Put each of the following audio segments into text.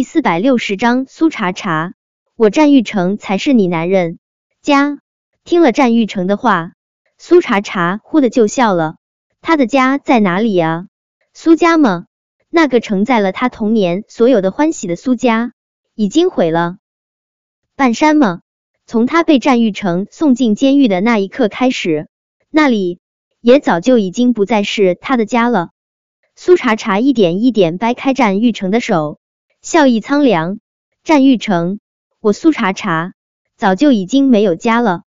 第四百六十章苏茶茶，我战玉成才是你男人。家听了战玉成的话，苏茶茶忽的就笑了。他的家在哪里啊？苏家吗？那个承载了他童年所有的欢喜的苏家，已经毁了。半山吗？从他被战玉成送进监狱的那一刻开始，那里也早就已经不再是他的家了。苏茶茶一点一点掰开战玉成的手。笑意苍凉，战玉成，我苏茶茶早就已经没有家了。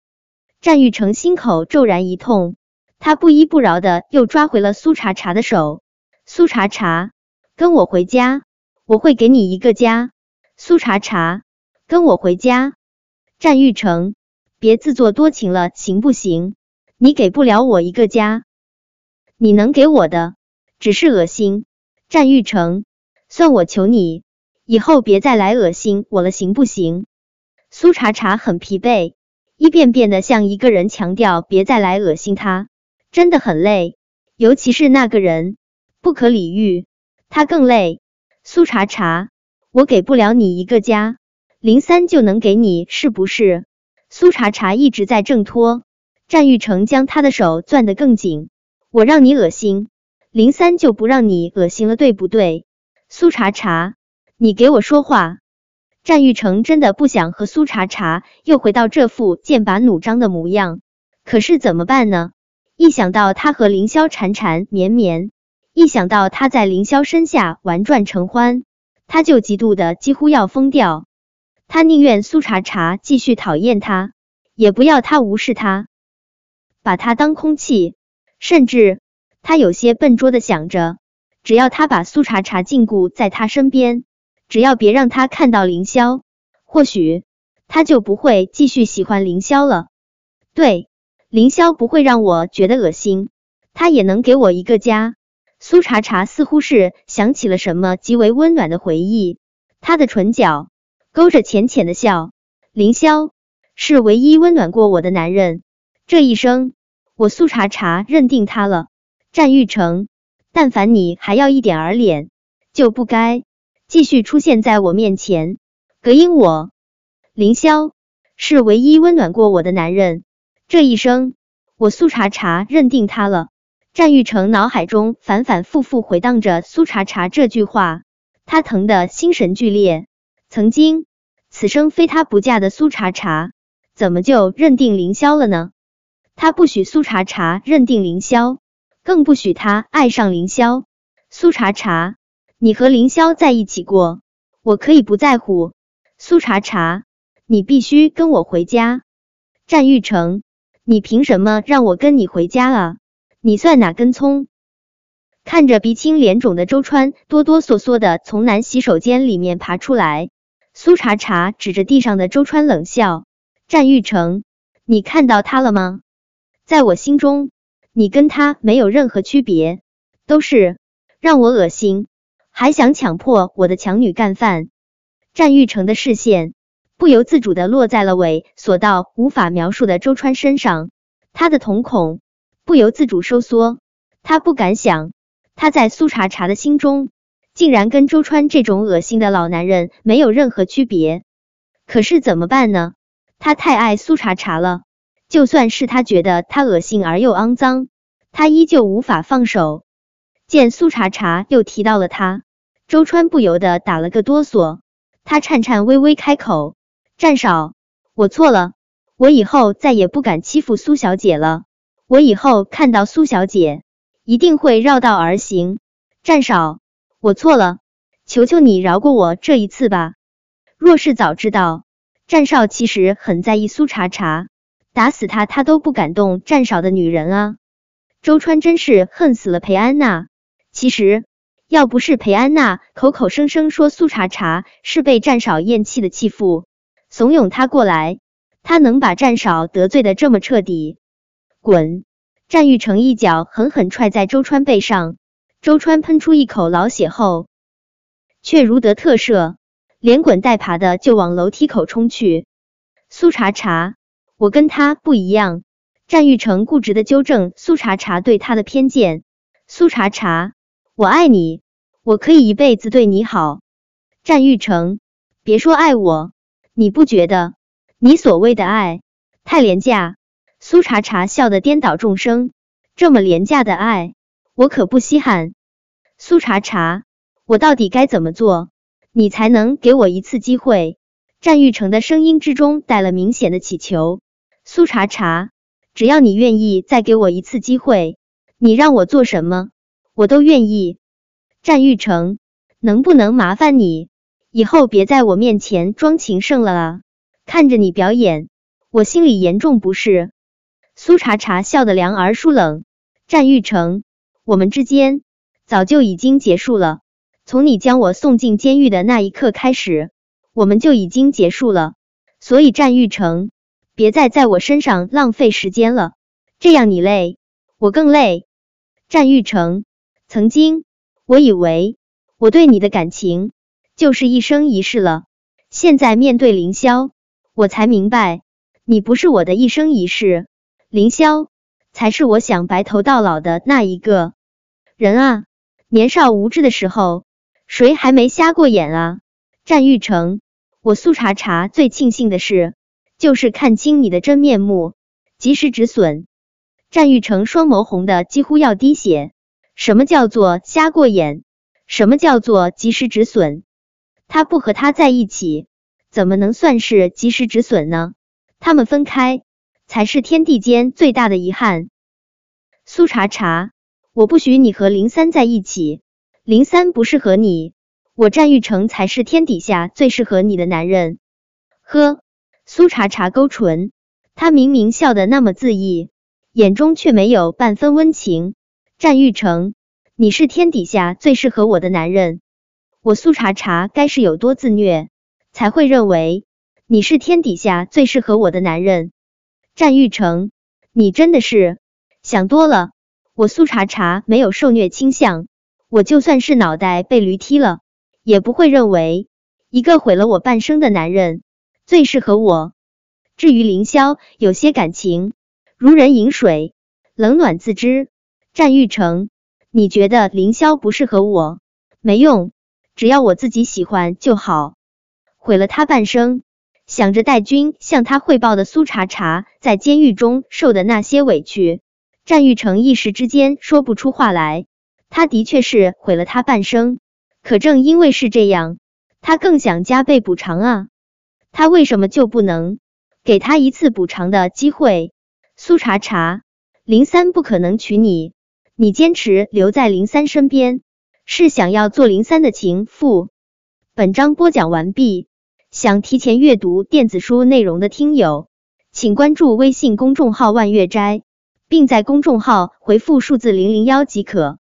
战玉成心口骤然一痛，他不依不饶的又抓回了苏茶茶的手。苏茶茶，跟我回家，我会给你一个家。苏茶茶，跟我回家。战玉成，别自作多情了，行不行？你给不了我一个家，你能给我的只是恶心。战玉成，算我求你。以后别再来恶心我了，行不行？苏茶茶很疲惫，一遍遍的向一个人强调别再来恶心他，真的很累。尤其是那个人不可理喻，他更累。苏茶茶，我给不了你一个家，林三就能给你，是不是？苏茶茶一直在挣脱，战玉成将他的手攥得更紧。我让你恶心，林三就不让你恶心了，对不对？苏茶茶。你给我说话！战玉成真的不想和苏茶茶又回到这副剑拔弩张的模样，可是怎么办呢？一想到他和凌霄缠缠绵绵，一想到他在凌霄身下玩转承欢，他就嫉妒的几乎要疯掉。他宁愿苏茶茶继续讨厌他，也不要他无视他，把他当空气。甚至他有些笨拙的想着，只要他把苏茶茶禁锢在他身边。只要别让他看到凌霄，或许他就不会继续喜欢凌霄了。对，凌霄不会让我觉得恶心，他也能给我一个家。苏茶茶似乎是想起了什么极为温暖的回忆，他的唇角勾着浅浅的笑。凌霄是唯一温暖过我的男人，这一生我苏茶茶认定他了。战玉成，但凡你还要一点儿脸，就不该。继续出现在我面前，隔音我凌霄是唯一温暖过我的男人，这一生我苏茶茶认定他了。战玉成脑海中反反复复回荡着苏茶茶这句话，他疼的心神俱裂。曾经此生非他不嫁的苏茶茶，怎么就认定凌霄了呢？他不许苏茶茶认定凌霄，更不许他爱上凌霄。苏茶茶。你和凌霄在一起过，我可以不在乎。苏茶茶，你必须跟我回家。战玉成，你凭什么让我跟你回家啊？你算哪根葱？看着鼻青脸肿的周川，哆哆嗦嗦的从男洗手间里面爬出来，苏茶茶指着地上的周川冷笑：战玉成，你看到他了吗？在我心中，你跟他没有任何区别，都是让我恶心。还想强迫我的强女干饭？战玉成的视线不由自主的落在了猥琐到无法描述的周川身上，他的瞳孔不由自主收缩。他不敢想，他在苏茶茶的心中，竟然跟周川这种恶心的老男人没有任何区别。可是怎么办呢？他太爱苏茶茶了，就算是他觉得他恶心而又肮脏，他依旧无法放手。见苏茶茶又提到了他，周川不由得打了个哆嗦，他颤颤巍巍开口：“战少，我错了，我以后再也不敢欺负苏小姐了，我以后看到苏小姐一定会绕道而行。战少，我错了，求求你饶过我这一次吧。若是早知道战少其实很在意苏茶茶，打死他他都不敢动战少的女人啊。周川真是恨死了裴安娜。”其实，要不是裴安娜口口声声说苏茶茶是被战少厌弃的弃妇，怂恿他过来，他能把战少得罪的这么彻底？滚！战玉成一脚狠狠踹在周川背上，周川喷出一口老血后，却如得特赦，连滚带爬的就往楼梯口冲去。苏茶茶，我跟他不一样。战玉成固执的纠正苏茶茶对他的偏见。苏茶茶。我爱你，我可以一辈子对你好。战玉成，别说爱我，你不觉得你所谓的爱太廉价？苏茶茶笑得颠倒众生，这么廉价的爱，我可不稀罕。苏茶茶，我到底该怎么做，你才能给我一次机会？战玉成的声音之中带了明显的乞求。苏茶茶，只要你愿意再给我一次机会，你让我做什么，我都愿意。战玉成，能不能麻烦你以后别在我面前装情圣了啊？看着你表演，我心里严重不适。苏茶茶笑得凉而疏冷。战玉成，我们之间早就已经结束了。从你将我送进监狱的那一刻开始，我们就已经结束了。所以战玉成。别再在我身上浪费时间了，这样你累，我更累。战玉成，曾经我以为我对你的感情就是一生一世了，现在面对凌霄，我才明白你不是我的一生一世，凌霄才是我想白头到老的那一个人啊！年少无知的时候，谁还没瞎过眼啊？战玉成，我苏茶茶最庆幸的事。就是看清你的真面目，及时止损。战玉成双眸红的几乎要滴血。什么叫做瞎过眼？什么叫做及时止损？他不和他在一起，怎么能算是及时止损呢？他们分开，才是天地间最大的遗憾。苏茶茶，我不许你和林三在一起。林三不适合你，我战玉成才是天底下最适合你的男人。呵。苏茶茶勾唇，他明明笑得那么恣意，眼中却没有半分温情。战玉成，你是天底下最适合我的男人，我苏茶茶该是有多自虐，才会认为你是天底下最适合我的男人？战玉成，你真的是想多了。我苏茶茶没有受虐倾向，我就算是脑袋被驴踢了，也不会认为一个毁了我半生的男人。最适合我。至于凌霄，有些感情如人饮水，冷暖自知。战玉成，你觉得凌霄不适合我？没用，只要我自己喜欢就好。毁了他半生，想着戴军向他汇报的苏茶茶在监狱中受的那些委屈，战玉成一时之间说不出话来。他的确是毁了他半生，可正因为是这样，他更想加倍补偿啊。他为什么就不能给他一次补偿的机会？苏茶茶，林三不可能娶你，你坚持留在林三身边，是想要做林三的情妇。本章播讲完毕，想提前阅读电子书内容的听友，请关注微信公众号万月斋，并在公众号回复数字零零幺即可。